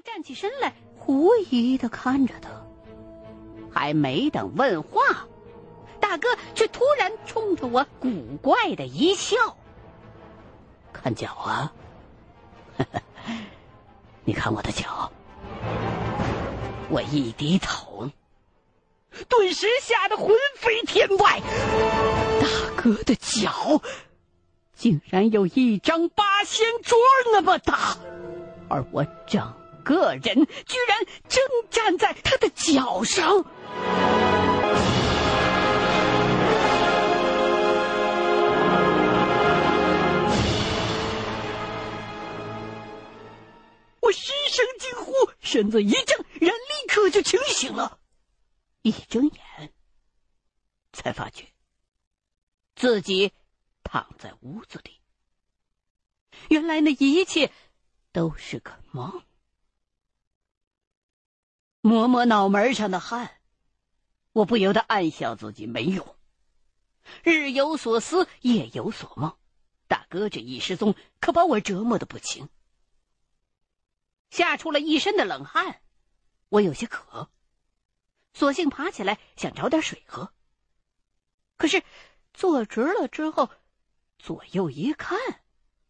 站起身来，狐疑的看着他。还没等问话，大哥却突然冲着我古怪的一笑：“看脚啊！你看我的脚。”我一低头，顿时吓得魂飞天外。大哥的脚竟然有一张八仙桌那么大，而我整个人居然正站在他的脚上。我失声惊呼，身子一震，人立刻就清醒了。一睁眼，才发觉自己躺在屋子里。原来那一切都是个梦。摸摸脑门上的汗，我不由得暗笑自己没用。日有所思，夜有所梦，大哥这一失踪，可把我折磨的不轻。吓出了一身的冷汗，我有些渴，索性爬起来想找点水喝。可是坐直了之后，左右一看，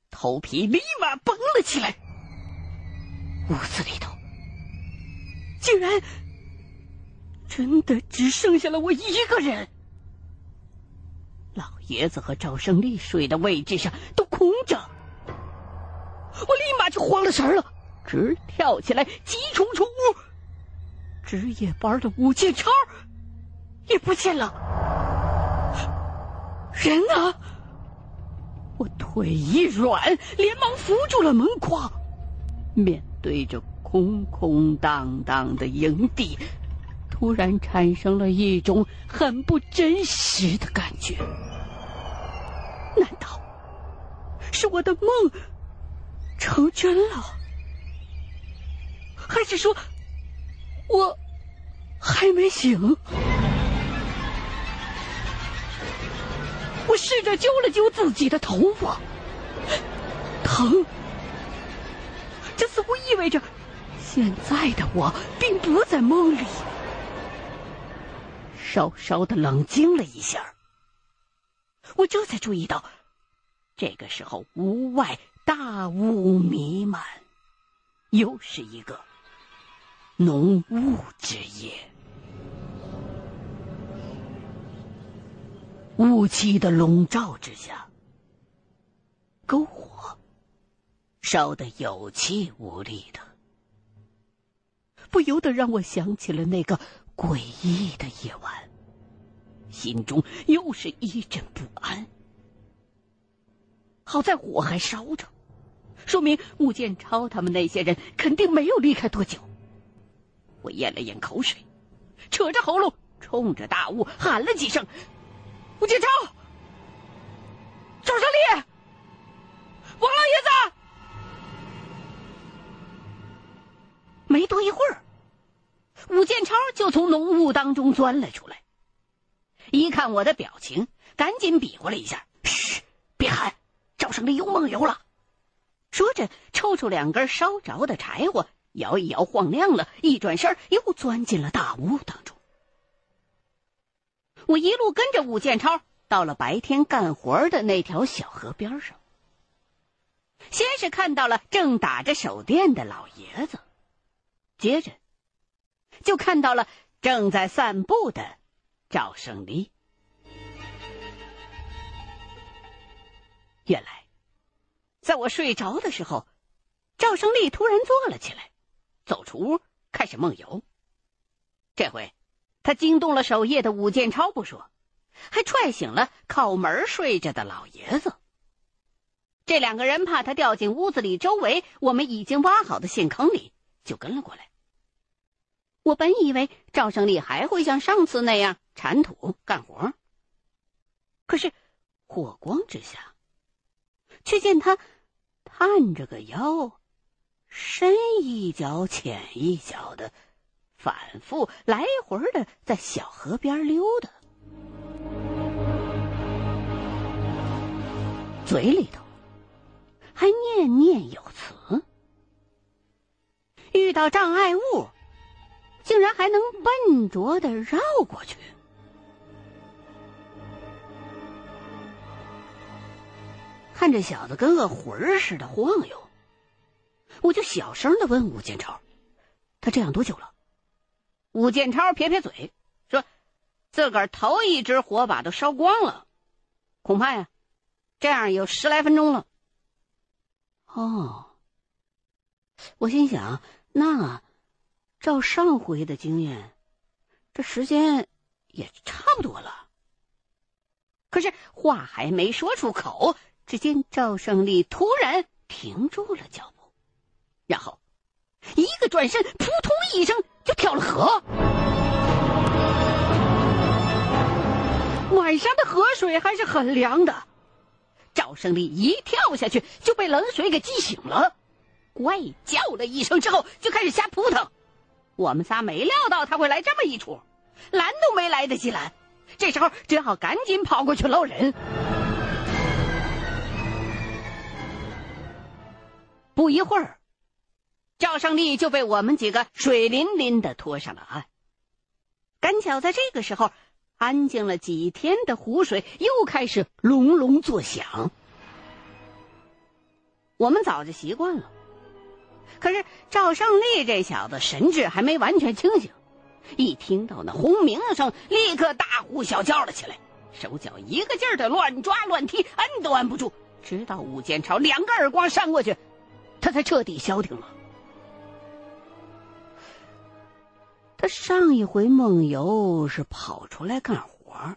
头皮立马绷了起来。屋子里头竟然真的只剩下了我一个人，老爷子和赵胜利睡的位置上都空着，我立马就慌了神了。直跳起来，急冲出屋。值夜班的武建超也不见了，人呢？我腿一软，连忙扶住了门框。面对着空空荡荡的营地，突然产生了一种很不真实的感觉。难道是我的梦成真了？还是说，我还没醒？我试着揪了揪自己的头发，疼。这似乎意味着，现在的我并不在梦里。稍稍的冷静了一下，我这才注意到，这个时候屋外大雾弥漫，又是一个。浓雾之夜，雾气的笼罩之下，篝火烧得有气无力的，不由得让我想起了那个诡异的夜晚，心中又是一阵不安。好在火还烧着，说明吴建超他们那些人肯定没有离开多久。我咽了咽口水，扯着喉咙冲着大雾喊了几声：“吴建超，赵胜利，王老爷子！”没多一会儿，吴建超就从浓雾当中钻了出来。一看我的表情，赶紧比划了一下：“嘘，别喊，赵胜利又梦游了。”说着，抽出两根烧着的柴火。摇一摇，晃亮了，一转身又钻进了大屋当中。我一路跟着武建超，到了白天干活的那条小河边上。先是看到了正打着手电的老爷子，接着就看到了正在散步的赵胜利。原来，在我睡着的时候，赵胜利突然坐了起来。走出屋，开始梦游。这回，他惊动了守夜的武建超不说，还踹醒了靠门睡着的老爷子。这两个人怕他掉进屋子里周围我们已经挖好的陷坑里，就跟了过来。我本以为赵胜利还会像上次那样铲土干活，可是火光之下，却见他探着个腰。深一脚浅一脚的，反复来回的在小河边溜达，嘴里头还念念有词。遇到障碍物，竟然还能笨拙的绕过去。看这小子跟个魂儿似的晃悠，我就小声的问武建超：“他这样多久了？”武建超撇撇嘴说：“自个儿头一支火把都烧光了，恐怕呀，这样有十来分钟了。”哦，我心想，那照上回的经验，这时间也差不多了。可是话还没说出口，只见赵胜利突然停住了脚步，然后一个转身，扑通一声就跳了河。晚上的河水还是很凉的。赵胜利一跳下去就被冷水给激醒了，怪叫了一声之后就开始瞎扑腾。我们仨没料到他会来这么一出，拦都没来得及拦，这时候只好赶紧跑过去捞人。不一会儿，赵胜利就被我们几个水淋淋的拖上了岸。赶巧在这个时候。安静了几天的湖水又开始隆隆作响。我们早就习惯了，可是赵胜利这小子神志还没完全清醒，一听到那轰鸣声，立刻大呼小叫了起来，手脚一个劲儿的乱抓乱踢，摁都摁不住，直到武建超两个耳光扇过去，他才彻底消停了。他上一回梦游是跑出来干活，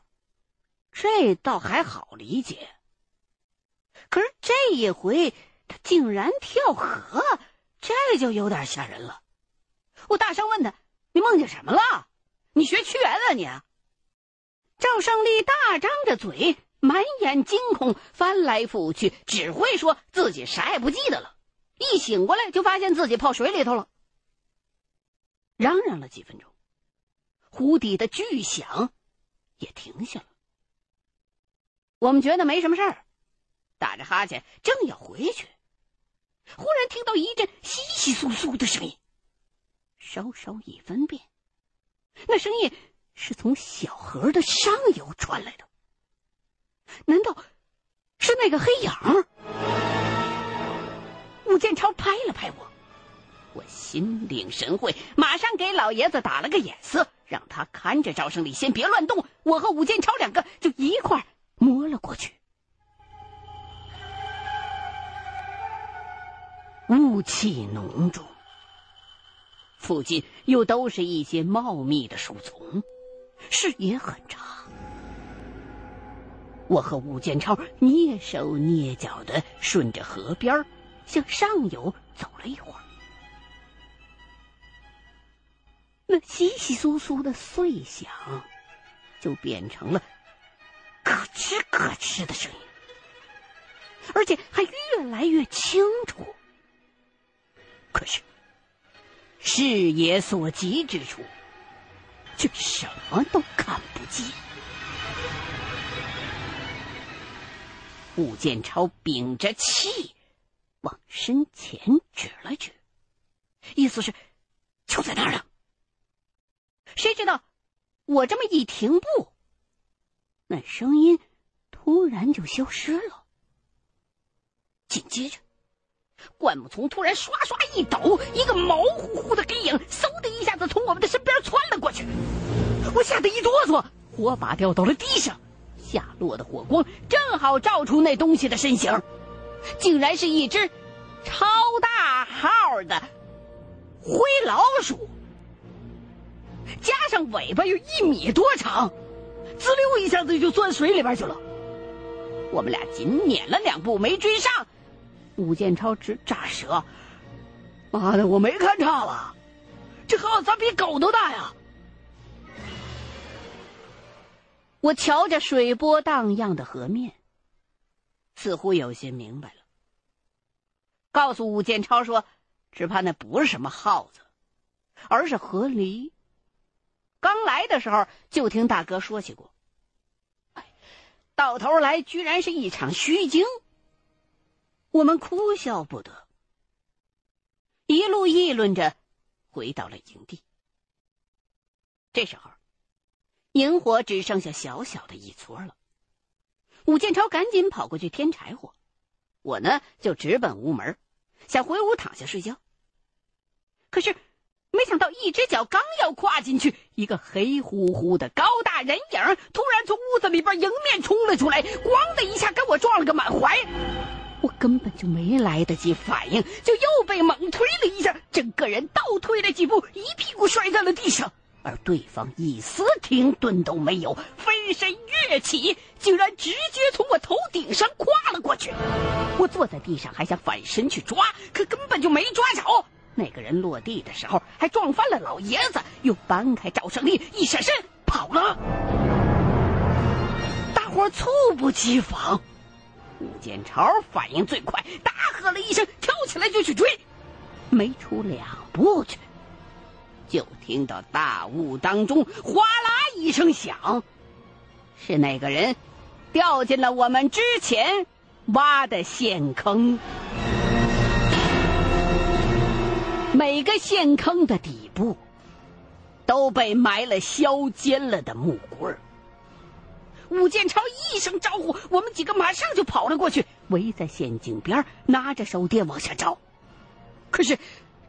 这倒还好理解。可是这一回他竟然跳河，这就有点吓人了。我大声问他：“你梦见什么了？你学屈原了你？”赵胜利大张着嘴，满眼惊恐，翻来覆去，只会说自己啥也不记得了。一醒过来，就发现自己泡水里头了。嚷嚷了几分钟，湖底的巨响也停下了。我们觉得没什么事儿，打着哈欠正要回去，忽然听到一阵窸窸窣窣的声音。稍稍一分辨，那声音是从小河的上游传来的。难道是那个黑影？武建超拍了拍我。我心领神会，马上给老爷子打了个眼色，让他看着赵胜利，先别乱动。我和武建超两个就一块摸了过去。雾气浓重，附近又都是一些茂密的树丛，视野很差。我和武建超蹑手蹑脚的顺着河边向上游走了一会儿。那稀稀疏疏的碎响，就变成了咯吱咯吱的声音，而且还越来越清楚。可是视野所及之处，却什么都看不见。武建超屏着气，往身前指了指，意思是就在那儿呢。谁知道，我这么一停步，那声音突然就消失了。紧接着，灌木丛突然刷刷一抖，一个毛乎乎的黑影嗖的一下子从我们的身边窜了过去。我吓得一哆嗦，火把掉到了地上，下落的火光正好照出那东西的身形，竟然是一只超大号的灰老鼠。加上尾巴有一米多长，滋溜一下子就钻水里边去了。我们俩紧撵了两步没追上，武建超直炸舌：“妈的，我没看差了，这耗子咋比狗都大呀！”我瞧着水波荡漾的河面，似乎有些明白了，告诉武建超说：“只怕那不是什么耗子，而是河狸。”刚来的时候就听大哥说起过，哎，到头来居然是一场虚惊。我们哭笑不得，一路议论着回到了营地。这时候，营火只剩下小小的一撮了。武建超赶紧跑过去添柴火，我呢就直奔屋门，想回屋躺下睡觉。可是，没想到一只脚刚要跨进去，一个黑乎乎的高大人影突然从屋子里边迎面冲了出来，咣的一下跟我撞了个满怀。我根本就没来得及反应，就又被猛推了一下，整个人倒退了几步，一屁股摔在了地上。而对方一丝停顿都没有，飞身跃起，竟然直接从我头顶上跨了过去。我坐在地上，还想反身去抓，可根本就没抓着。那个人落地的时候还撞翻了老爷子，又搬开赵胜利，一闪身跑了。大伙猝不及防。武建超反应最快，大喝了一声，跳起来就去追。没出两步去，就听到大雾当中哗啦一声响，是那个人掉进了我们之前挖的陷坑。每个陷坑的底部都被埋了削尖了的木棍儿。武建超一声招呼，我们几个马上就跑了过去，围在陷阱边，拿着手电往下照。可是，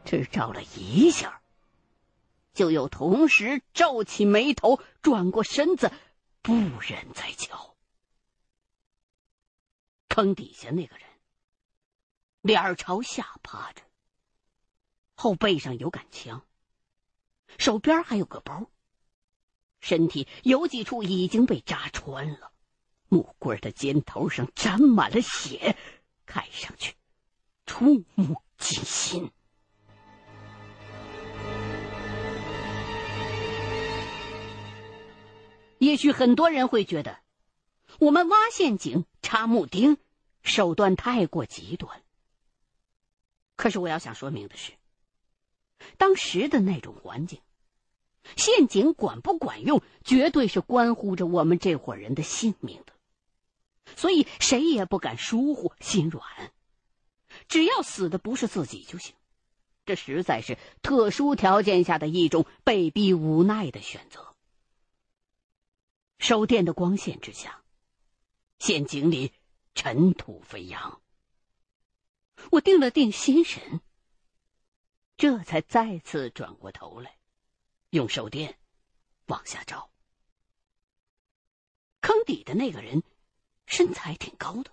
只照了一下，就又同时皱起眉头，转过身子，不忍再瞧。坑底下那个人，脸朝下趴着，后背上有杆枪，手边还有个包。身体有几处已经被扎穿了，木棍的尖头上沾满了血，看上去触目惊心。也许很多人会觉得，我们挖陷阱、插木钉手段太过极端。可是我要想说明的是，当时的那种环境。陷阱管不管用，绝对是关乎着我们这伙人的性命的，所以谁也不敢疏忽、心软。只要死的不是自己就行。这实在是特殊条件下的一种被逼无奈的选择。手电的光线之下，陷阱里尘土飞扬。我定了定心神，这才再次转过头来。用手电往下照，坑底的那个人身材挺高的，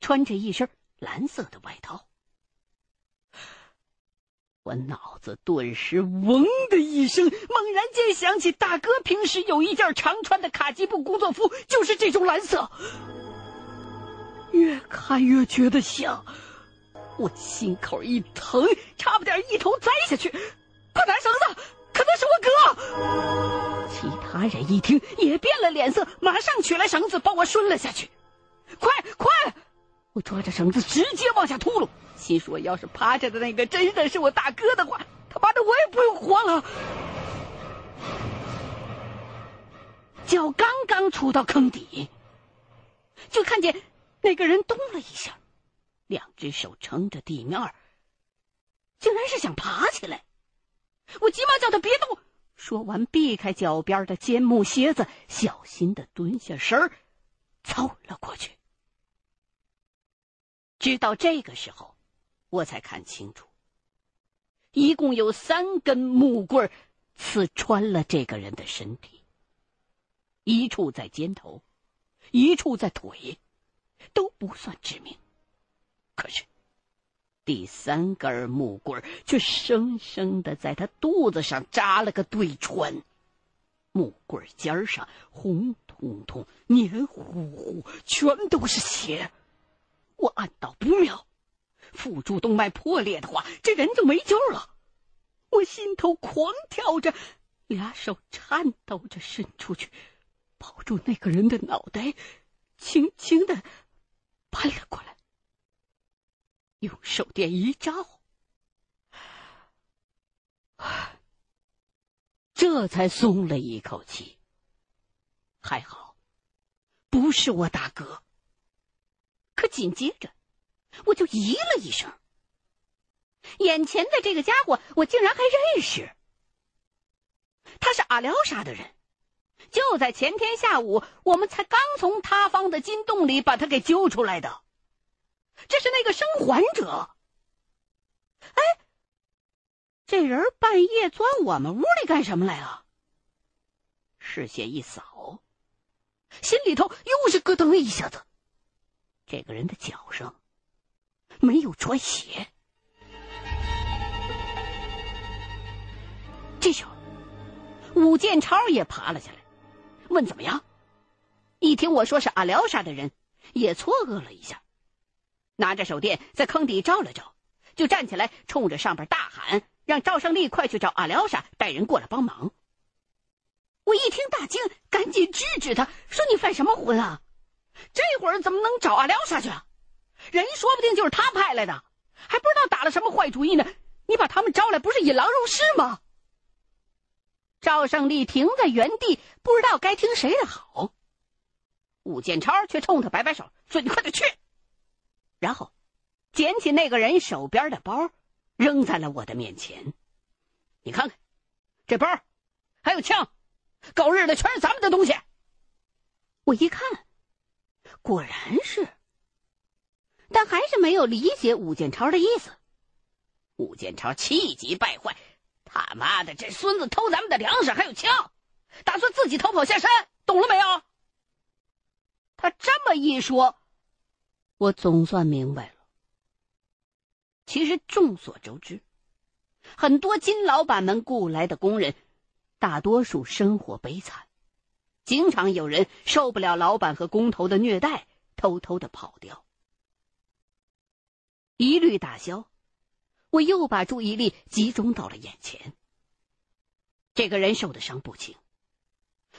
穿着一身蓝色的外套。我脑子顿时“嗡”的一声，猛然间想起大哥平时有一件常穿的卡其布工作服，就是这种蓝色。越看越觉得像，我心口一疼，差不点一头栽下去。快拿绳子！可能是我哥。其他人一听也变了脸色，马上取来绳子把我顺了下去。快快！我抓着绳子直接往下秃噜，心说要是趴着的那个真的是我大哥的话，他妈的我也不用活了。脚刚刚触到坑底，就看见那个人动了一下，两只手撑着地面，竟然是想爬起来。我急忙叫他别动，说完避开脚边的尖木楔子，小心的蹲下身儿，凑了过去。直到这个时候，我才看清楚，一共有三根木棍刺穿了这个人的身体，一处在肩头，一处在腿，都不算致命，可是。第三根木棍却生生的在他肚子上扎了个对穿，木棍尖上红彤彤、黏糊糊，全都是血。我暗道不妙，腹主动脉破裂的话，这人就没救了。我心头狂跳着，俩手颤抖着伸出去，抱住那个人的脑袋，轻轻的搬了过来。用手电一照，这才松了一口气。还好，不是我大哥。可紧接着，我就咦了一声。眼前的这个家伙，我竟然还认识。他是阿廖沙的人，就在前天下午，我们才刚从塌方的金洞里把他给救出来的。这是那个生还者。哎，这人半夜钻我们屋里干什么来了？视线一扫，心里头又是咯噔一下子。这个人的脚上没有穿鞋。这时候，武建超也爬了下来，问怎么样。一听我说是阿廖沙的人，也错愕了一下，拿着手电在坑底照了照，就站起来冲着上边大喊：“让赵胜利快去找阿廖沙，带人过来帮忙。”我一听大惊，赶紧制止他说：“你犯什么浑啊？这会儿怎么能找阿廖沙去啊？人说不定就是他派来的，还不知道打了什么坏主意呢。你把他们招来，不是引狼入室吗？”赵胜利停在原地，不知道该听谁的好。武建超却冲他摆摆手，说：“你快点去。”然后捡起那个人手边的包，扔在了我的面前。你看看，这包还有枪，狗日的全是咱们的东西。我一看，果然是，但还是没有理解武建超的意思。武建超气急败坏。他妈的，这孙子偷咱们的粮食，还有枪，打算自己逃跑下山，懂了没有？他这么一说，我总算明白了。其实众所周知，很多金老板们雇来的工人，大多数生活悲惨，经常有人受不了老板和工头的虐待，偷偷的跑掉。疑虑打消。我又把注意力集中到了眼前。这个人受的伤不轻，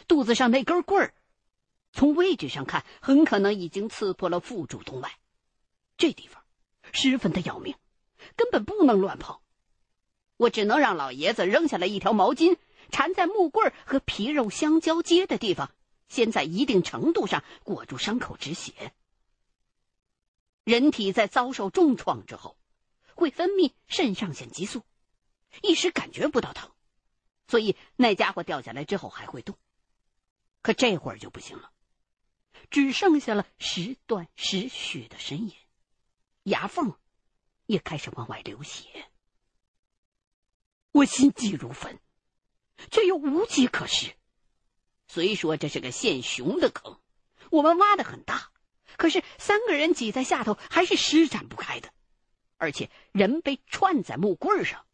肚子上那根棍儿，从位置上看，很可能已经刺破了腹主动脉，这地方十分的要命，根本不能乱碰。我只能让老爷子扔下来一条毛巾，缠在木棍和皮肉相交接的地方，先在一定程度上裹住伤口止血。人体在遭受重创之后。会分泌肾上腺激素，一时感觉不到疼，所以那家伙掉下来之后还会动。可这会儿就不行了，只剩下了时断时续的呻吟，牙缝也开始往外流血。我心急如焚，却又无计可施。虽说这是个现熊的坑，我们挖的很大，可是三个人挤在下头还是施展不开的。而且人被串在木棍上，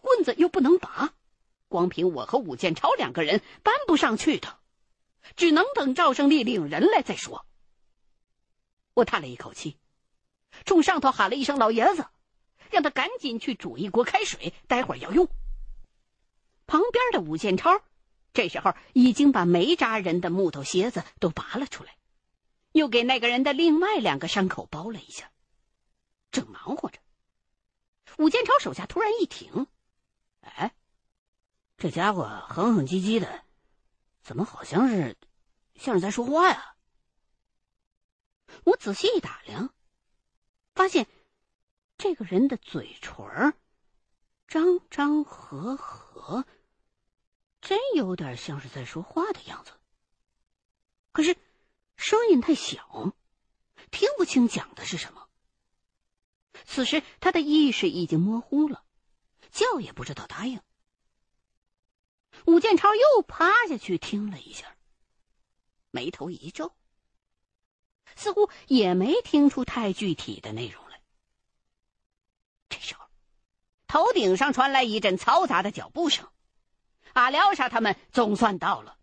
棍子又不能拔，光凭我和武建超两个人搬不上去的，只能等赵胜利领人来再说。我叹了一口气，冲上头喊了一声“老爷子”，让他赶紧去煮一锅开水，待会儿要用。旁边的武建超这时候已经把没扎人的木头楔子都拔了出来，又给那个人的另外两个伤口包了一下，正忙活着。武建超手下突然一停，哎，这家伙哼哼唧唧的，怎么好像是像是在说话呀？我仔细一打量，发现这个人的嘴唇张张合合，真有点像是在说话的样子。可是声音太小，听不清讲的是什么。此时他的意识已经模糊了，叫也不知道答应。武建超又趴下去听了一下，眉头一皱，似乎也没听出太具体的内容来。这时候，头顶上传来一阵嘈杂的脚步声，阿廖沙他们总算到了。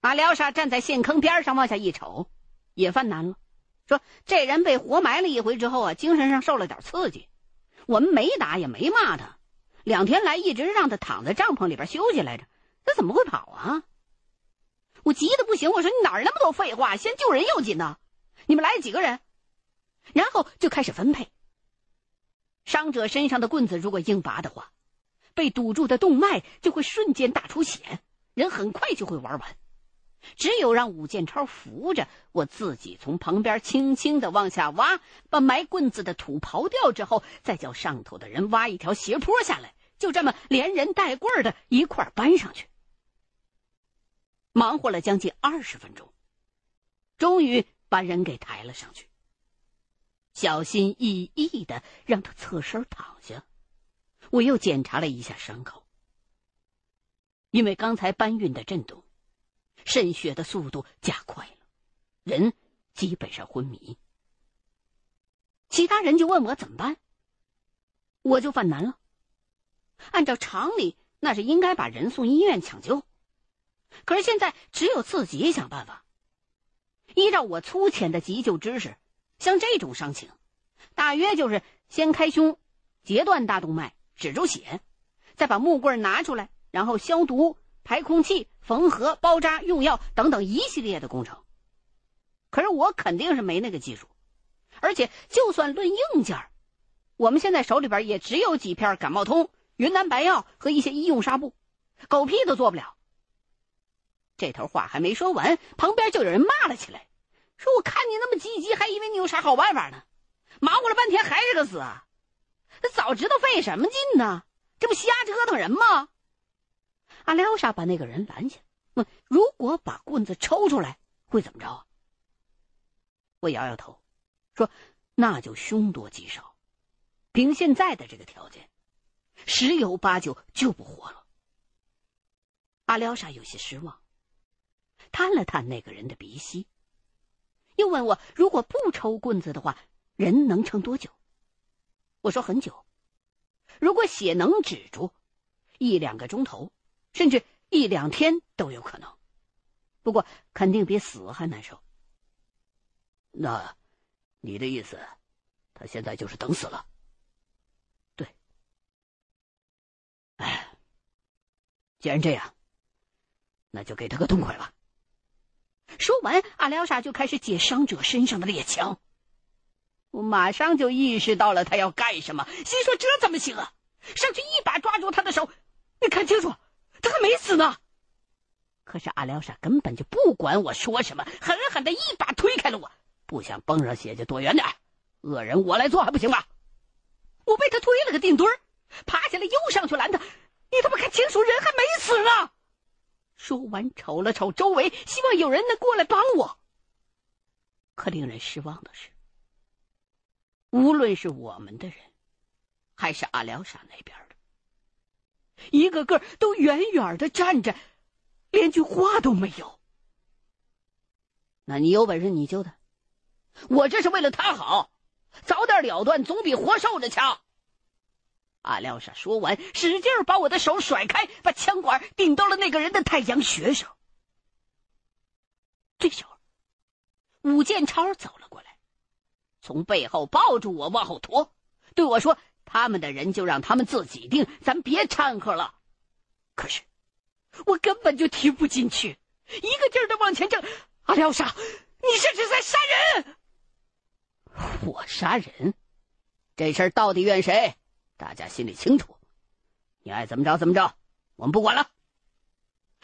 阿廖沙站在陷坑边上往下一瞅，也犯难了。说这人被活埋了一回之后啊，精神上受了点刺激。我们没打也没骂他，两天来一直让他躺在帐篷里边休息来着。他怎么会跑啊？我急得不行，我说你哪儿那么多废话？先救人要紧呢。你们来几个人？然后就开始分配。伤者身上的棍子如果硬拔的话，被堵住的动脉就会瞬间大出血，人很快就会玩完。只有让武建超扶着，我自己从旁边轻轻的往下挖，把埋棍子的土刨掉之后，再叫上头的人挖一条斜坡下来，就这么连人带棍的一块搬上去。忙活了将近二十分钟，终于把人给抬了上去。小心翼翼的让他侧身躺下，我又检查了一下伤口，因为刚才搬运的震动。渗血的速度加快了，人基本上昏迷。其他人就问我怎么办，我就犯难了。按照常理，那是应该把人送医院抢救，可是现在只有自己想办法。依照我粗浅的急救知识，像这种伤情，大约就是先开胸，截断大动脉，止住血，再把木棍拿出来，然后消毒。排空气、缝合、包扎、用药等等一系列的工程，可是我肯定是没那个技术，而且就算论硬件，我们现在手里边也只有几片感冒通、云南白药和一些医用纱布，狗屁都做不了。这头话还没说完，旁边就有人骂了起来，说：“我看你那么积极，还以为你有啥好办法呢，忙活了半天还是个死，早知道费什么劲呢？这不瞎折腾人吗？”阿廖沙把那个人拦下，问：“如果把棍子抽出来，会怎么着？”我摇摇头，说：“那就凶多吉少。凭现在的这个条件，十有八九救不活了。”阿廖沙有些失望，探了探那个人的鼻息，又问我：“如果不抽棍子的话，人能撑多久？”我说：“很久。如果血能止住，一两个钟头。”甚至一两天都有可能，不过肯定比死还难受。那，你的意思，他现在就是等死了？对。哎，既然这样，那就给他个痛快吧。说完，阿廖沙就开始解伤者身上的猎枪。我马上就意识到了他要干什么，心说这怎么行啊？上去一把抓住他的手，你看清楚。他还没死呢，可是阿廖沙根本就不管我说什么，狠狠的一把推开了我。不想崩上血就躲远点，恶人我来做还不行吗？我被他推了个腚墩儿，爬起来又上去拦他。你他妈看清楚，人还没死呢！说完，瞅了瞅周围，希望有人能过来帮我。可令人失望的是，无论是我们的人，还是阿廖沙那边的。一个个都远远的站着，连句话都没有。那你有本事你救他，我这是为了他好，早点了断总比活受着强。阿廖沙说完，使劲把我的手甩开，把枪管顶到了那个人的太阳穴上。这时候，武建超走了过来，从背后抱住我往后拖，对我说。他们的人就让他们自己定，咱别掺和了。可是我根本就听不进去，一个劲儿的往前挣。阿廖沙，你这是在杀人！我杀人？这事儿到底怨谁？大家心里清楚。你爱怎么着怎么着，我们不管了。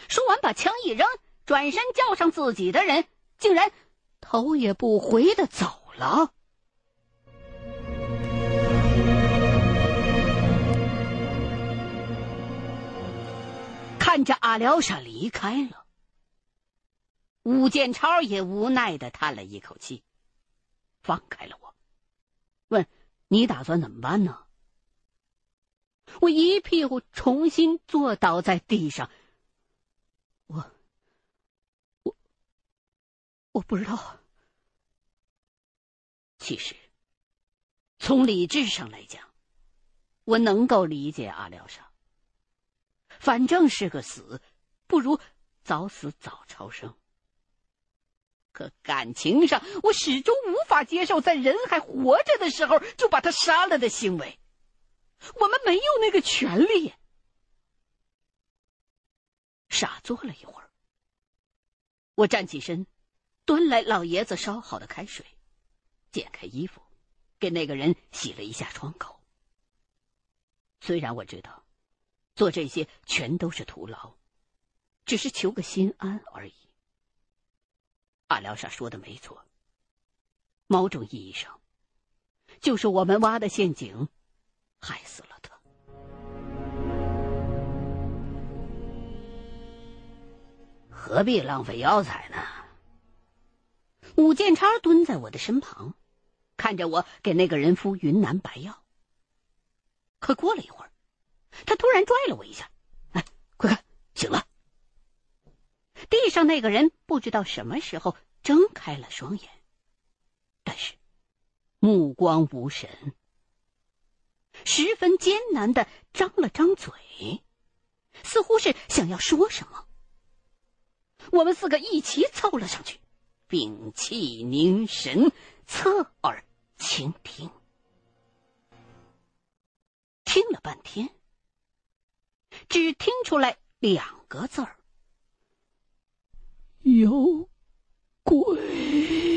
说完，把枪一扔，转身叫上自己的人，竟然头也不回的走了。看着阿廖沙离开了，武建超也无奈的叹了一口气，放开了我，问：“你打算怎么办呢？”我一屁股重新坐倒在地上，我，我，我不知道。其实，从理智上来讲，我能够理解阿廖沙。反正是个死，不如早死早超生。可感情上，我始终无法接受在人还活着的时候就把他杀了的行为。我们没有那个权利。傻坐了一会儿，我站起身，端来老爷子烧好的开水，解开衣服，给那个人洗了一下窗口。虽然我知道。做这些全都是徒劳，只是求个心安而已。阿廖沙说的没错，某种意义上，就是我们挖的陷阱害死了他。何必浪费药材呢？武建超蹲在我的身旁，看着我给那个人敷云南白药。可过了一会儿，他突然拽了我一下：“哎，快看，醒了！”地上那个人不知道什么时候睁开了双眼，但是目光无神，十分艰难的张了张嘴，似乎是想要说什么。我们四个一起凑了上去，屏气凝神，侧耳倾听。听了半天，只听出来两个字儿：“有鬼。”